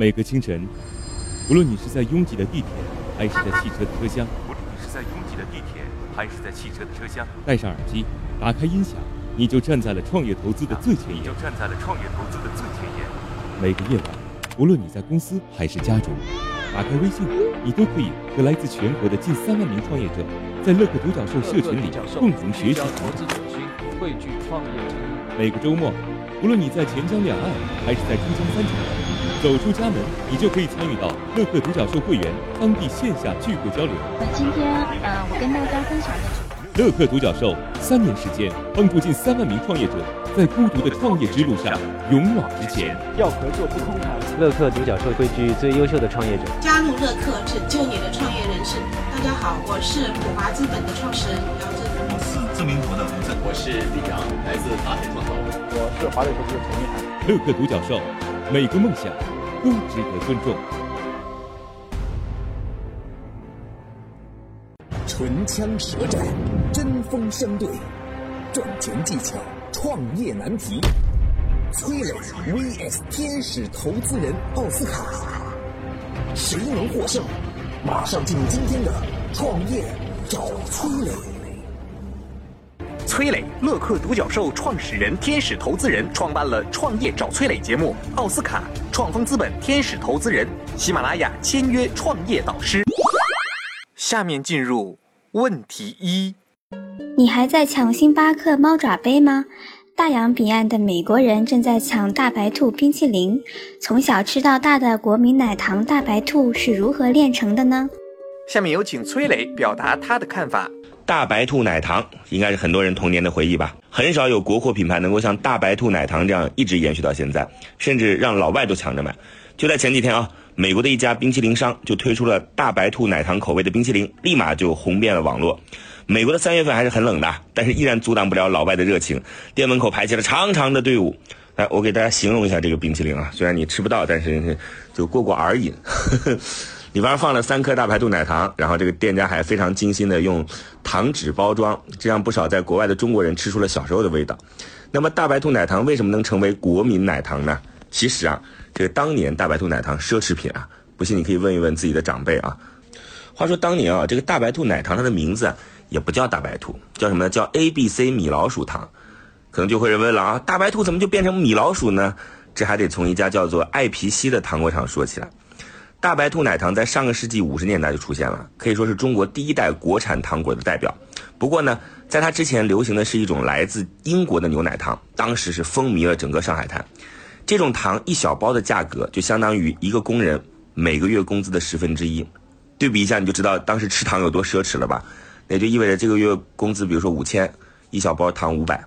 每个清晨，无论你是在拥挤的地铁，还是在汽车的车厢，无论你是在拥挤的地铁，还是在汽车的车厢，戴上耳机，打开音响，你就站在了创业投资的最前沿。你就站在了创业投资的最前沿。每个夜晚，无论你在公司还是家中，打开微信，你都可以和来自全国的近三万名创业者，在乐客独角兽社群里共同学习投资者心，汇聚创业者。每个周末，无论你在钱江两岸还是在珠江三角，走出家门，你就可以参与到乐客独角兽会员当地线下聚会交流。那今天，呃，我跟大家分享的主乐客独角兽三年时间，帮助近三万名创业者在孤独的创业之路上勇往直前。要合作不空谈。乐客独角兽汇聚最优秀的创业者，加入乐客，拯救你的创业人生。大家好，我是普华资本的创始人姚振。我是知名博的吴正，我是李阳，来自达海创投。我是华磊投资的陈一涵。乐客独角兽，每个梦想都值得尊重。唇枪舌战，针锋相对，赚钱技巧，创业难题。崔磊 vs 天使投资人奥斯卡，谁能获胜？马上进入今天的创业找崔磊。崔磊，乐客独角兽创始人、天使投资人，创办了《创业找崔磊》节目。奥斯卡，创丰资本天使投资人，喜马拉雅签约创业导师。下面进入问题一：你还在抢星巴克猫爪杯吗？大洋彼岸的美国人正在抢大白兔冰淇淋。从小吃到大的国民奶糖大白兔是如何炼成的呢？下面有请崔磊表达他的看法。大白兔奶糖应该是很多人童年的回忆吧？很少有国货品牌能够像大白兔奶糖这样一直延续到现在，甚至让老外都抢着买。就在前几天啊，美国的一家冰淇淋商就推出了大白兔奶糖口味的冰淇淋，立马就红遍了网络。美国的三月份还是很冷的，但是依然阻挡不了老外的热情。店门口排起了长长的队伍。来，我给大家形容一下这个冰淇淋啊，虽然你吃不到，但是就过过耳瘾。里边放了三颗大白兔奶糖，然后这个店家还非常精心的用糖纸包装，这让不少在国外的中国人吃出了小时候的味道。那么大白兔奶糖为什么能成为国民奶糖呢？其实啊，这个当年大白兔奶糖奢侈品啊，不信你可以问一问自己的长辈啊。话说当年啊，这个大白兔奶糖它的名字。也不叫大白兔，叫什么呢？叫 A B C 米老鼠糖，可能就会人问了啊，大白兔怎么就变成米老鼠呢？这还得从一家叫做爱皮西的糖果厂说起来。大白兔奶糖在上个世纪五十年代就出现了，可以说是中国第一代国产糖果的代表。不过呢，在它之前流行的是一种来自英国的牛奶糖，当时是风靡了整个上海滩。这种糖一小包的价格就相当于一个工人每个月工资的十分之一，对比一下你就知道当时吃糖有多奢侈了吧？也就意味着这个月工资，比如说五千，一小包糖五百。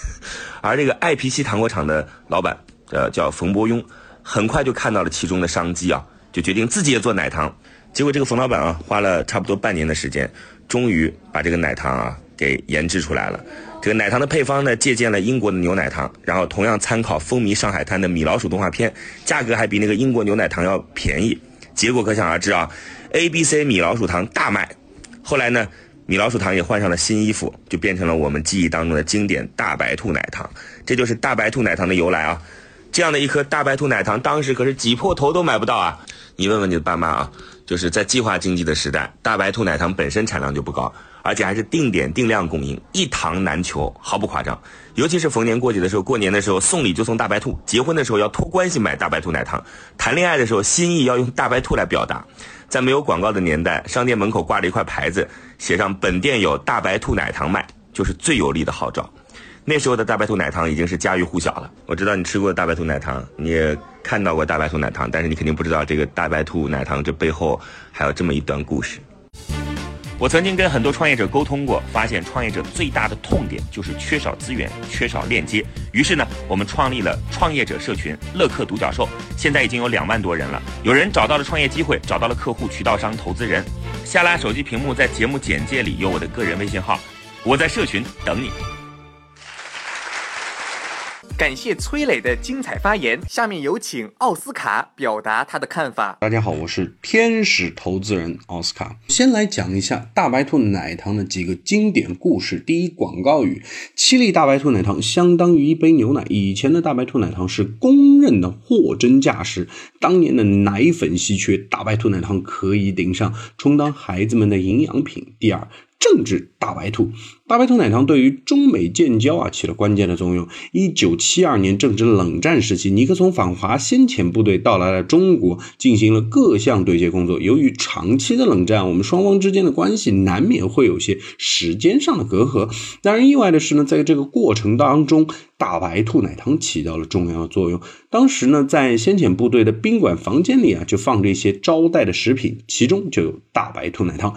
而这个爱皮西糖果厂的老板，呃，叫冯伯庸，很快就看到了其中的商机啊，就决定自己也做奶糖。结果这个冯老板啊，花了差不多半年的时间，终于把这个奶糖啊给研制出来了。这个奶糖的配方呢，借鉴了英国的牛奶糖，然后同样参考风靡上海滩的米老鼠动画片，价格还比那个英国牛奶糖要便宜。结果可想而知啊，A B C 米老鼠糖大卖。后来呢？米老鼠糖也换上了新衣服，就变成了我们记忆当中的经典大白兔奶糖。这就是大白兔奶糖的由来啊！这样的一颗大白兔奶糖，当时可是挤破头都买不到啊！你问问你的爸妈啊，就是在计划经济的时代，大白兔奶糖本身产量就不高，而且还是定点定量供应，一糖难求，毫不夸张。尤其是逢年过节的时候，过年的时候送礼就送大白兔，结婚的时候要托关系买大白兔奶糖，谈恋爱的时候心意要用大白兔来表达。在没有广告的年代，商店门口挂着一块牌子，写上“本店有大白兔奶糖卖”，就是最有力的号召。那时候的大白兔奶糖已经是家喻户晓了。我知道你吃过大白兔奶糖，你也看到过大白兔奶糖，但是你肯定不知道这个大白兔奶糖这背后还有这么一段故事。我曾经跟很多创业者沟通过，发现创业者最大的痛点就是缺少资源、缺少链接。于是呢，我们创立了创业者社群乐客独角兽，现在已经有两万多人了。有人找到了创业机会，找到了客户、渠道商、投资人。下拉手机屏幕，在节目简介里有我的个人微信号，我在社群等你。感谢崔磊的精彩发言。下面有请奥斯卡表达他的看法。大家好，我是天使投资人奥斯卡。先来讲一下大白兔奶糖的几个经典故事。第一，广告语：七粒大白兔奶糖相当于一杯牛奶。以前的大白兔奶糖是公认的货真价实。当年的奶粉稀缺，大白兔奶糖可以顶上，充当孩子们的营养品。第二。政治大白兔，大白兔奶糖对于中美建交啊起了关键的作用。一九七二年正值冷战时期，尼克松访华先遣部队到来了中国，进行了各项对接工作。由于长期的冷战，我们双方之间的关系难免会有些时间上的隔阂。让人意外的是呢，在这个过程当中，大白兔奶糖起到了重要的作用。当时呢，在先遣部队的宾馆房间里啊，就放着一些招待的食品，其中就有大白兔奶糖。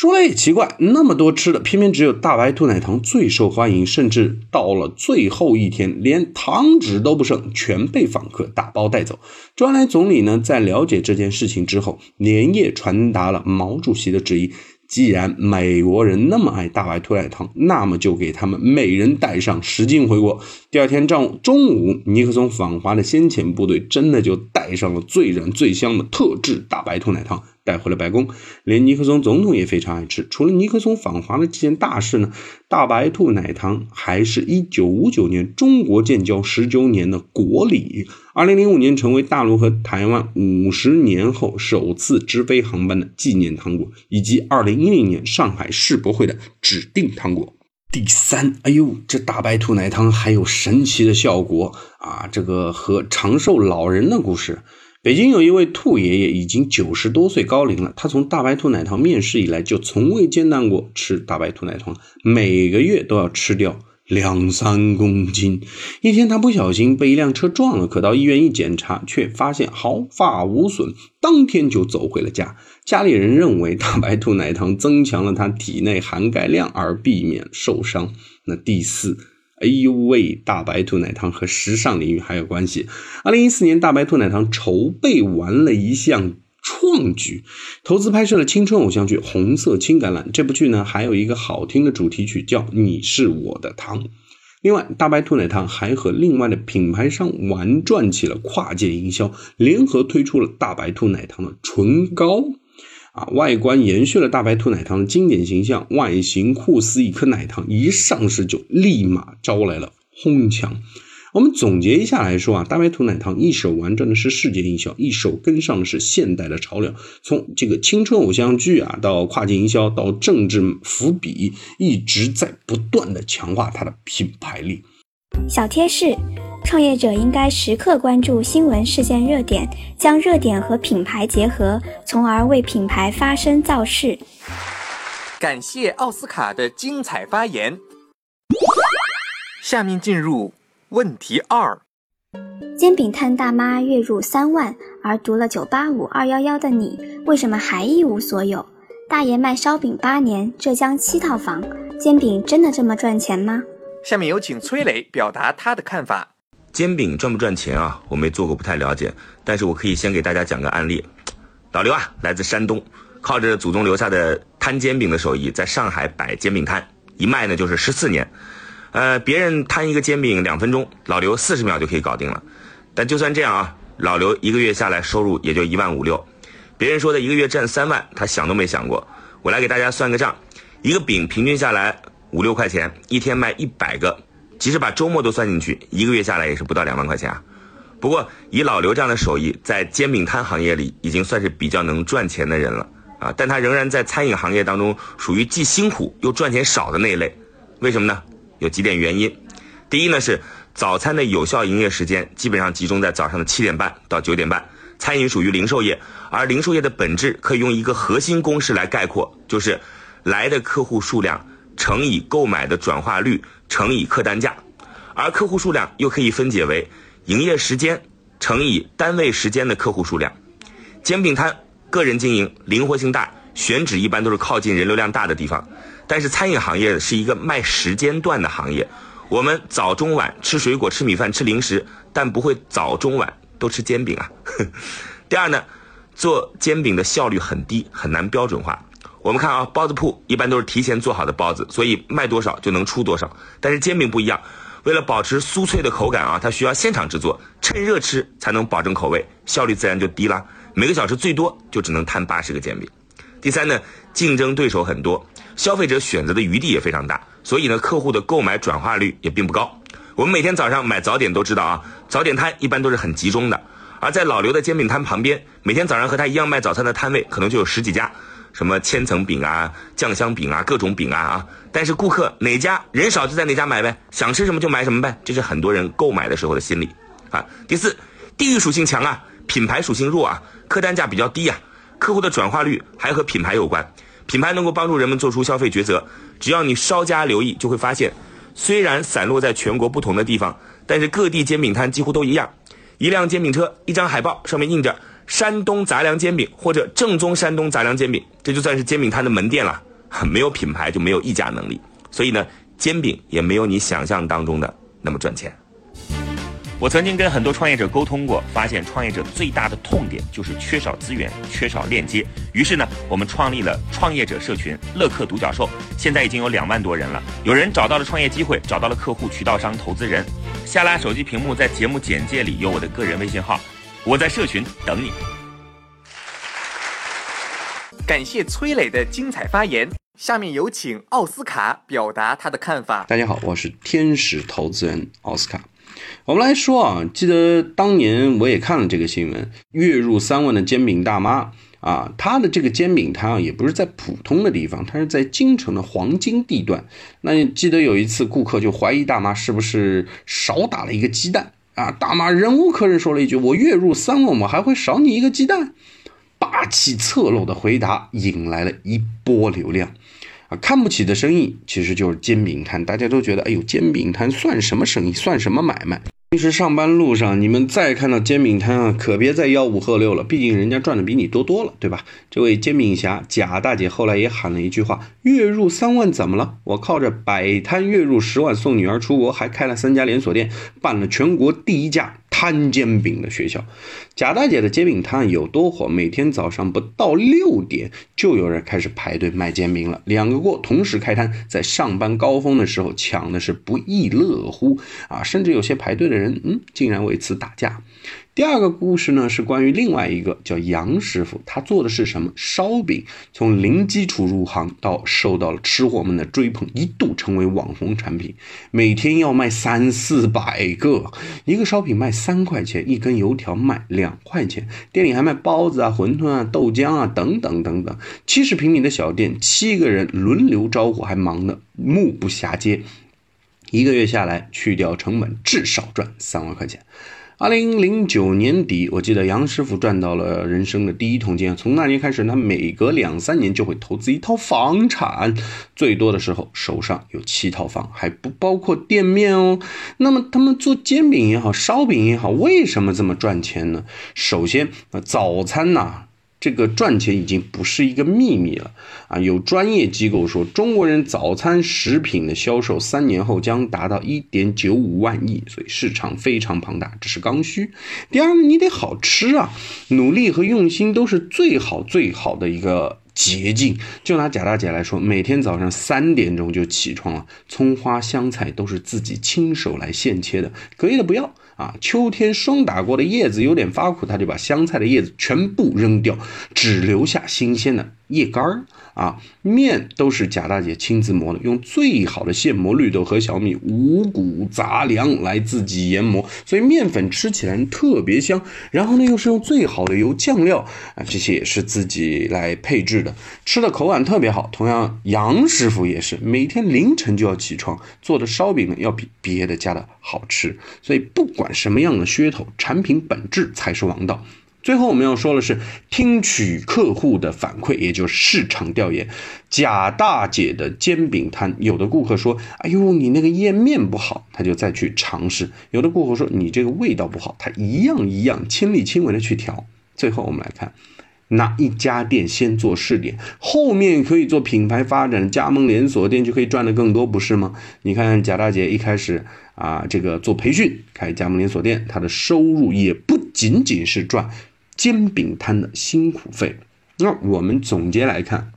说来也奇怪，那么多吃的，偏偏只有大白兔奶糖最受欢迎，甚至到了最后一天，连糖纸都不剩，全被访客打包带走。周恩来总理呢，在了解这件事情之后，连夜传达了毛主席的旨意。既然美国人那么爱大白兔奶糖，那么就给他们每人带上十斤回国。第二天上午，中午，尼克松访华的先遣部队真的就带上了最燃最香的特制大白兔奶糖。带回了白宫，连尼克松总统也非常爱吃。除了尼克松访华的这件大事呢，大白兔奶糖还是一九五九年中国建交十周年的国礼。二零零五年成为大陆和台湾五十年后首次直飞航班的纪念糖果，以及二零一零年上海世博会的指定糖果。第三，哎呦，这大白兔奶糖还有神奇的效果啊！这个和长寿老人的故事。北京有一位兔爷爷，已经九十多岁高龄了。他从大白兔奶糖面世以来，就从未间断过吃大白兔奶糖，每个月都要吃掉两三公斤。一天，他不小心被一辆车撞了，可到医院一检查，却发现毫发无损，当天就走回了家。家里人认为大白兔奶糖增强了他体内含钙量，而避免受伤。那第四。哎呦喂！大白兔奶糖和时尚领域还有关系。二零一四年，大白兔奶糖筹备完了一项创举，投资拍摄了青春偶像剧《红色青橄榄》。这部剧呢，还有一个好听的主题曲，叫《你是我的糖》。另外，大白兔奶糖还和另外的品牌商玩转起了跨界营销，联合推出了大白兔奶糖的唇膏。啊，外观延续了大白兔奶糖的经典形象，外形酷似一颗奶糖，一上市就立马招来了哄抢。我们总结一下来说啊，大白兔奶糖一手玩转的是世界营销，一手跟上的是现代的潮流。从这个青春偶像剧啊，到跨境营销，到政治伏笔，一直在不断的强化它的品牌力。小贴士。创业者应该时刻关注新闻事件热点，将热点和品牌结合，从而为品牌发声造势。感谢奥斯卡的精彩发言。下面进入问题二：煎饼摊大妈月入三万，而读了九八五二幺幺的你，为什么还一无所有？大爷卖烧饼八年，浙江七套房，煎饼真的这么赚钱吗？下面有请崔磊表达他的看法。煎饼赚不赚钱啊？我没做过，不太了解。但是我可以先给大家讲个案例。老刘啊，来自山东，靠着祖宗留下的摊煎饼的手艺，在上海摆煎饼摊，一卖呢就是十四年。呃，别人摊一个煎饼两分钟，老刘四十秒就可以搞定了。但就算这样啊，老刘一个月下来收入也就一万五六。别人说的一个月挣三万，他想都没想过。我来给大家算个账，一个饼平均下来五六块钱，一天卖一百个。即使把周末都算进去，一个月下来也是不到两万块钱啊。不过以老刘这样的手艺，在煎饼摊行业里已经算是比较能赚钱的人了啊。但他仍然在餐饮行业当中属于既辛苦又赚钱少的那一类。为什么呢？有几点原因。第一呢是早餐的有效营业时间基本上集中在早上的七点半到九点半。餐饮属于零售业，而零售业的本质可以用一个核心公式来概括，就是来的客户数量乘以购买的转化率。乘以客单价，而客户数量又可以分解为营业时间乘以单位时间的客户数量。煎饼摊个人经营，灵活性大，选址一般都是靠近人流量大的地方。但是餐饮行业是一个卖时间段的行业，我们早中晚吃水果、吃米饭、吃零食，但不会早中晚都吃煎饼啊。第二呢，做煎饼的效率很低，很难标准化。我们看啊，包子铺一般都是提前做好的包子，所以卖多少就能出多少。但是煎饼不一样，为了保持酥脆的口感啊，它需要现场制作，趁热吃才能保证口味，效率自然就低了。每个小时最多就只能摊八十个煎饼。第三呢，竞争对手很多，消费者选择的余地也非常大，所以呢，客户的购买转化率也并不高。我们每天早上买早点都知道啊，早点摊一般都是很集中的，而在老刘的煎饼摊旁边，每天早上和他一样卖早餐的摊位可能就有十几家，什么千层饼啊、酱香饼啊、各种饼啊啊。但是顾客哪家人少就在哪家买呗，想吃什么就买什么呗，这是很多人购买的时候的心理啊。第四，地域属性强啊，品牌属性弱啊，客单价比较低呀。客户的转化率还和品牌有关，品牌能够帮助人们做出消费抉择。只要你稍加留意，就会发现，虽然散落在全国不同的地方，但是各地煎饼摊几乎都一样。一辆煎饼车，一张海报，上面印着“山东杂粮煎饼”或者“正宗山东杂粮煎饼”，这就算是煎饼摊的门店了。没有品牌就没有溢价能力，所以呢，煎饼也没有你想象当中的那么赚钱。我曾经跟很多创业者沟通过，发现创业者最大的痛点就是缺少资源、缺少链接。于是呢，我们创立了创业者社群“乐客独角兽”，现在已经有两万多人了。有人找到了创业机会，找到了客户、渠道商、投资人。下拉手机屏幕，在节目简介里有我的个人微信号，我在社群等你。感谢崔磊的精彩发言。下面有请奥斯卡表达他的看法。大家好，我是天使投资人奥斯卡。我们来说啊，记得当年我也看了这个新闻，月入三万的煎饼大妈啊，她的这个煎饼摊啊，也不是在普通的地方，她是在京城的黄金地段。那记得有一次，顾客就怀疑大妈是不是少打了一个鸡蛋啊？大妈忍无可忍，说了一句：“我月入三万，我还会少你一个鸡蛋？”霸气侧漏的回答引来了一波流量。啊，看不起的生意其实就是煎饼摊，大家都觉得，哎呦，煎饼摊算什么生意，算什么买卖？平时上班路上，你们再看到煎饼摊啊，可别再吆五喝六了，毕竟人家赚的比你多多了，对吧？这位煎饼侠贾大姐后来也喊了一句话：月入三万怎么了？我靠着摆摊月入十万送女儿出国，还开了三家连锁店，办了全国第一家。摊煎饼的学校，贾大姐的煎饼摊有多火？每天早上不到六点，就有人开始排队卖煎饼了。两个锅同时开摊，在上班高峰的时候抢的是不亦乐乎啊！甚至有些排队的人，嗯，竟然为此打架。第二个故事呢，是关于另外一个叫杨师傅，他做的是什么烧饼？从零基础入行到受到了吃货们的追捧，一度成为网红产品，每天要卖三四百个，一个烧饼卖三块钱，一根油条卖两块钱，店里还卖包子啊、馄饨啊、豆浆啊等等等等。七十平米的小店，七个人轮流招呼，还忙得目不暇接，一个月下来，去掉成本，至少赚三万块钱。二零零九年底，我记得杨师傅赚到了人生的第一桶金。从那年开始，他每隔两三年就会投资一套房产，最多的时候手上有七套房，还不包括店面哦。那么他们做煎饼也好，烧饼也好，为什么这么赚钱呢？首先，早餐呐。这个赚钱已经不是一个秘密了啊！有专业机构说，中国人早餐食品的销售三年后将达到一点九五万亿，所以市场非常庞大，这是刚需。第二，你得好吃啊，努力和用心都是最好最好的一个捷径。就拿贾大姐来说，每天早上三点钟就起床了，葱花香菜都是自己亲手来现切的，隔夜的不要。啊，秋天霜打过的叶子有点发苦，他就把香菜的叶子全部扔掉，只留下新鲜的。叶干儿啊，面都是贾大姐亲自磨的，用最好的现磨绿豆和小米五谷杂粮来自己研磨，所以面粉吃起来特别香。然后呢，又是用最好的油酱料啊，这些也是自己来配置的，吃的口感特别好。同样，杨师傅也是每天凌晨就要起床做的烧饼呢，要比别的家的好吃。所以不管什么样的噱头，产品本质才是王道。最后我们要说的是，听取客户的反馈，也就是市场调研。贾大姐的煎饼摊，有的顾客说：“哎呦，你那个页面不好。”他就再去尝试。有的顾客说：“你这个味道不好。”他一样一样亲力亲为的去调。最后我们来看，哪一家店先做试点，后面可以做品牌发展，加盟连锁店就可以赚的更多，不是吗？你看贾大姐一开始啊，这个做培训，开加盟连锁店，她的收入也不仅仅是赚。煎饼摊的辛苦费，那我们总结来看，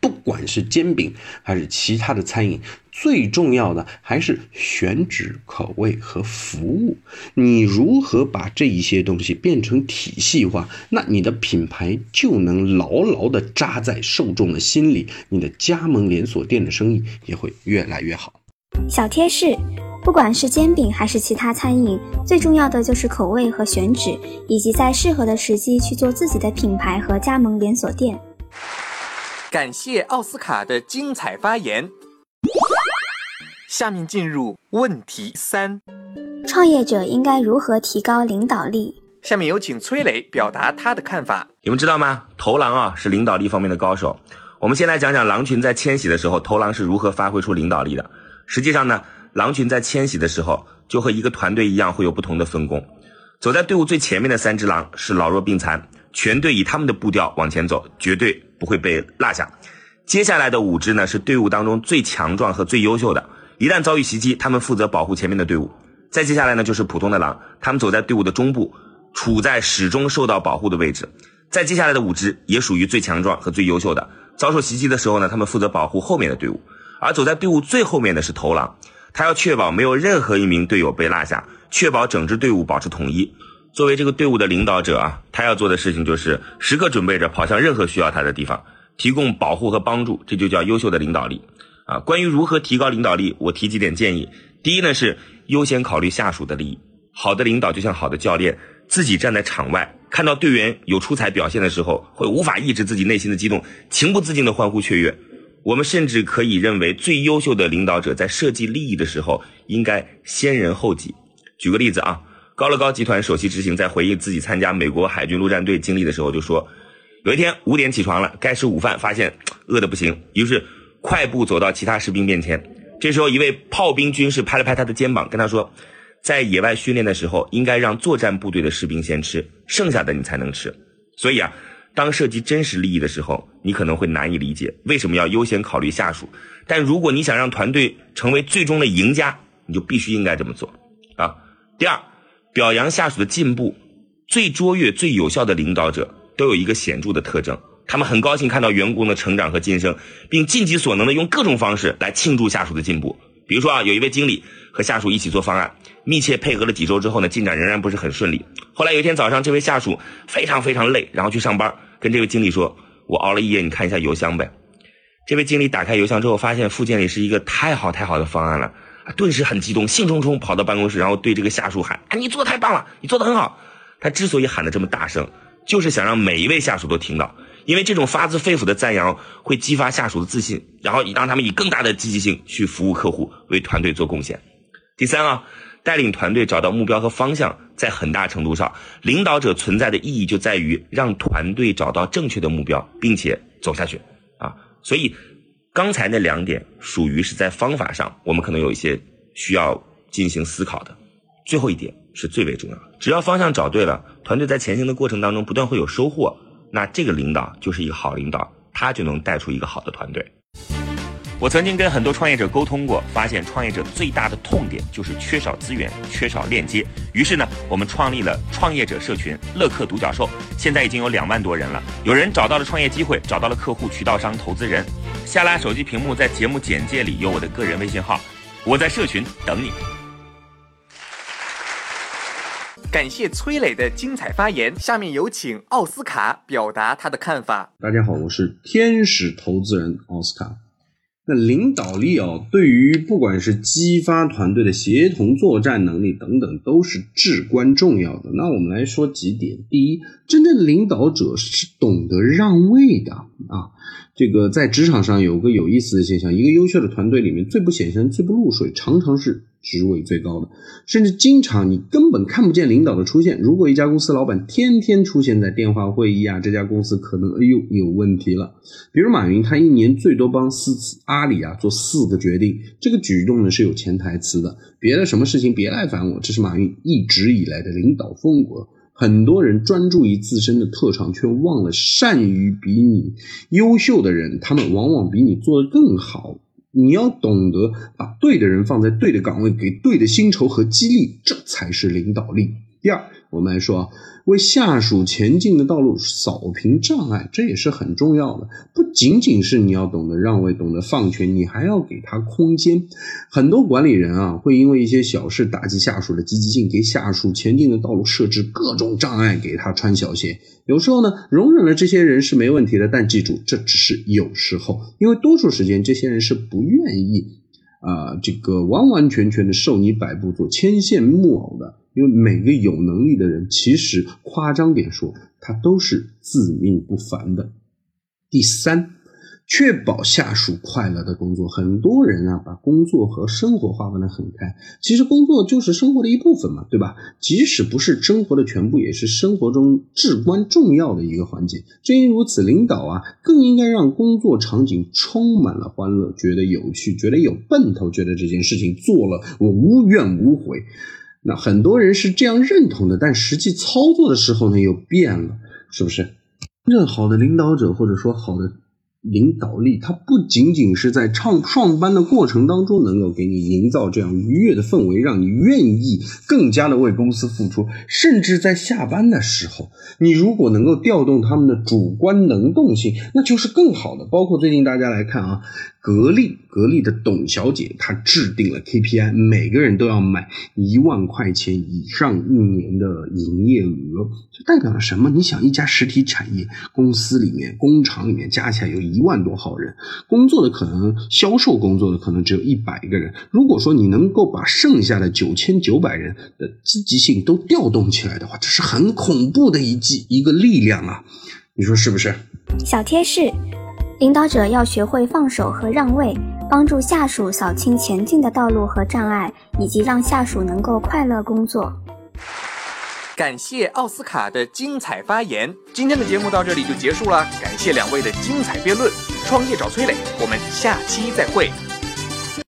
不管是煎饼还是其他的餐饮，最重要的还是选址、口味和服务。你如何把这一些东西变成体系化，那你的品牌就能牢牢地扎在受众的心里，你的加盟连锁店的生意也会越来越好。小贴士：不管是煎饼还是其他餐饮，最重要的就是口味和选址，以及在适合的时机去做自己的品牌和加盟连锁店。感谢奥斯卡的精彩发言。下面进入问题三：创业者应该如何提高领导力？下面有请崔磊表达他的看法。你们知道吗？头狼啊是领导力方面的高手。我们先来讲讲狼群在迁徙的时候，头狼是如何发挥出领导力的。实际上呢，狼群在迁徙的时候就和一个团队一样，会有不同的分工。走在队伍最前面的三只狼是老弱病残，全队以他们的步调往前走，绝对不会被落下。接下来的五只呢是队伍当中最强壮和最优秀的。一旦遭遇袭击，他们负责保护前面的队伍。再接下来呢，就是普通的狼，他们走在队伍的中部，处在始终受到保护的位置。再接下来的五只也属于最强壮和最优秀的。遭受袭击的时候呢，他们负责保护后面的队伍。而走在队伍最后面的是头狼，他要确保没有任何一名队友被落下，确保整支队伍保持统一。作为这个队伍的领导者啊，他要做的事情就是时刻准备着跑向任何需要他的地方，提供保护和帮助。这就叫优秀的领导力。啊，关于如何提高领导力，我提几点建议。第一呢，是优先考虑下属的利益。好的领导就像好的教练，自己站在场外，看到队员有出彩表现的时候，会无法抑制自己内心的激动，情不自禁的欢呼雀跃。我们甚至可以认为，最优秀的领导者在设计利益的时候，应该先人后己。举个例子啊，高乐高集团首席执行在回忆自己参加美国海军陆战队经历的时候，就说，有一天五点起床了，该吃午饭，发现饿得不行，于是。快步走到其他士兵面前，这时候一位炮兵军士拍了拍他的肩膀，跟他说：“在野外训练的时候，应该让作战部队的士兵先吃，剩下的你才能吃。”所以啊，当涉及真实利益的时候，你可能会难以理解为什么要优先考虑下属。但如果你想让团队成为最终的赢家，你就必须应该这么做啊。第二，表扬下属的进步，最卓越、最有效的领导者都有一个显著的特征。他们很高兴看到员工的成长和晋升，并尽己所能的用各种方式来庆祝下属的进步。比如说啊，有一位经理和下属一起做方案，密切配合了几周之后呢，进展仍然不是很顺利。后来有一天早上，这位下属非常非常累，然后去上班，跟这位经理说：“我熬了一夜，你看一下邮箱呗。”这位经理打开邮箱之后，发现附件里是一个太好太好的方案了，顿时很激动，兴冲冲跑到办公室，然后对这个下属喊：“啊，你做的太棒了，你做的很好。”他之所以喊得这么大声，就是想让每一位下属都听到。因为这种发自肺腑的赞扬会激发下属的自信，然后让他们以更大的积极性去服务客户，为团队做贡献。第三啊，带领团队找到目标和方向，在很大程度上，领导者存在的意义就在于让团队找到正确的目标，并且走下去啊。所以，刚才那两点属于是在方法上，我们可能有一些需要进行思考的。最后一点是最为重要的，只要方向找对了，团队在前行的过程当中不断会有收获。那这个领导就是一个好领导，他就能带出一个好的团队。我曾经跟很多创业者沟通过，发现创业者最大的痛点就是缺少资源、缺少链接。于是呢，我们创立了创业者社群“乐客独角兽”，现在已经有两万多人了。有人找到了创业机会，找到了客户、渠道商、投资人。下拉手机屏幕，在节目简介里有我的个人微信号，我在社群等你。感谢崔磊的精彩发言。下面有请奥斯卡表达他的看法。大家好，我是天使投资人奥斯卡。那领导力哦，对于不管是激发团队的协同作战能力等等，都是至关重要的。那我们来说几点。第一，真正领导者是懂得让位的啊。这个在职场上有个有意思的现象，一个优秀的团队里面最不显山、最不露水，常常是。职位最高的，甚至经常你根本看不见领导的出现。如果一家公司老板天天出现在电话会议啊，这家公司可能哎呦有问题了。比如马云，他一年最多帮四次阿里啊做四个决定，这个举动呢是有潜台词的。别的什么事情别来烦我，这是马云一直以来的领导风格。很多人专注于自身的特长，却忘了善于比你优秀的人，他们往往比你做得更好。你要懂得把对的人放在对的岗位，给对的薪酬和激励，这才是领导力。第二，我们来说啊，为下属前进的道路扫平障碍，这也是很重要的。不仅仅是你要懂得让位、懂得放权，你还要给他空间。很多管理人啊，会因为一些小事打击下属的积极性，给下属前进的道路设置各种障碍，给他穿小鞋。有时候呢，容忍了这些人是没问题的，但记住，这只是有时候，因为多数时间这些人是不愿意。啊，这个完完全全的受你摆布做牵线木偶的，因为每个有能力的人，其实夸张点说，他都是自命不凡的。第三。确保下属快乐的工作，很多人啊把工作和生活划分得很开。其实工作就是生活的一部分嘛，对吧？即使不是生活的全部，也是生活中至关重要的一个环节。正因如此，领导啊更应该让工作场景充满了欢乐，觉得有趣，觉得有奔头，觉得这件事情做了我无怨无悔。那很多人是这样认同的，但实际操作的时候呢又变了，是不是？真正好的领导者，或者说好的。领导力，它不仅仅是在创创班的过程当中能够给你营造这样愉悦的氛围，让你愿意更加的为公司付出，甚至在下班的时候，你如果能够调动他们的主观能动性，那就是更好的。包括最近大家来看啊。格力，格力的董小姐她制定了 KPI，每个人都要买一万块钱以上一年的营业额，这代表了什么？你想，一家实体产业公司里面、工厂里面加起来有一万多号人，工作的可能销售工作的可能只有一百个人。如果说你能够把剩下的九千九百人的积极性都调动起来的话，这是很恐怖的一剂一个力量啊！你说是不是？小贴士。领导者要学会放手和让位，帮助下属扫清前进的道路和障碍，以及让下属能够快乐工作。感谢奥斯卡的精彩发言，今天的节目到这里就结束了。感谢两位的精彩辩论，创业找崔磊，我们下期再会。